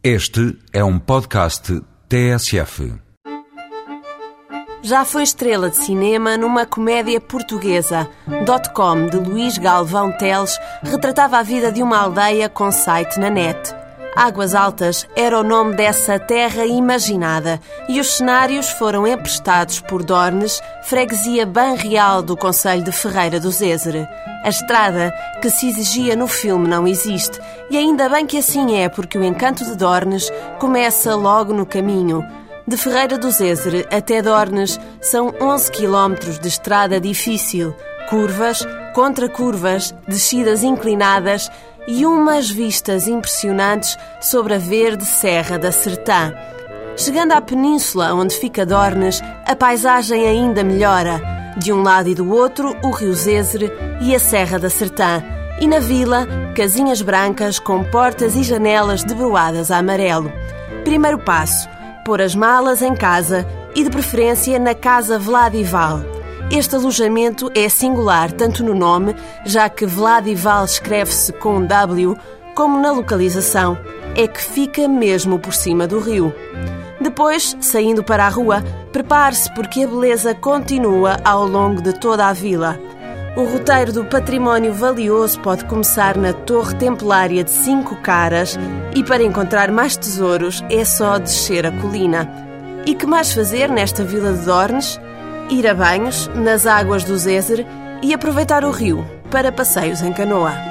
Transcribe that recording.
Este é um podcast TSF. Já foi estrela de cinema numa comédia portuguesa. .com, de Luís Galvão Teles, retratava a vida de uma aldeia com site na net. Águas Altas era o nome dessa terra imaginada e os cenários foram emprestados por Dornes, freguesia Banreal do Conselho de Ferreira do Zézere. A estrada que se exigia no filme não existe e ainda bem que assim é, porque o encanto de Dornes começa logo no caminho. De Ferreira do Zézere até Dornes são 11 quilómetros de estrada difícil, curvas, contra-curvas, descidas inclinadas e umas vistas impressionantes sobre a verde Serra da Sertã. Chegando à península onde fica Dornes, a paisagem ainda melhora. De um lado e do outro, o rio Zézere e a Serra da Sertã. E na vila, casinhas brancas com portas e janelas debruadas a amarelo. Primeiro passo: pôr as malas em casa e, de preferência, na Casa Vladival. Este alojamento é singular tanto no nome, já que Vladival escreve-se com W, como na localização, é que fica mesmo por cima do rio. Depois, saindo para a rua, prepare-se porque a beleza continua ao longo de toda a vila. O roteiro do património valioso pode começar na Torre Templária de Cinco Caras e para encontrar mais tesouros é só descer a colina. E que mais fazer nesta vila de Dornes? ir a banhos nas águas do Zézer e aproveitar o rio para passeios em canoa.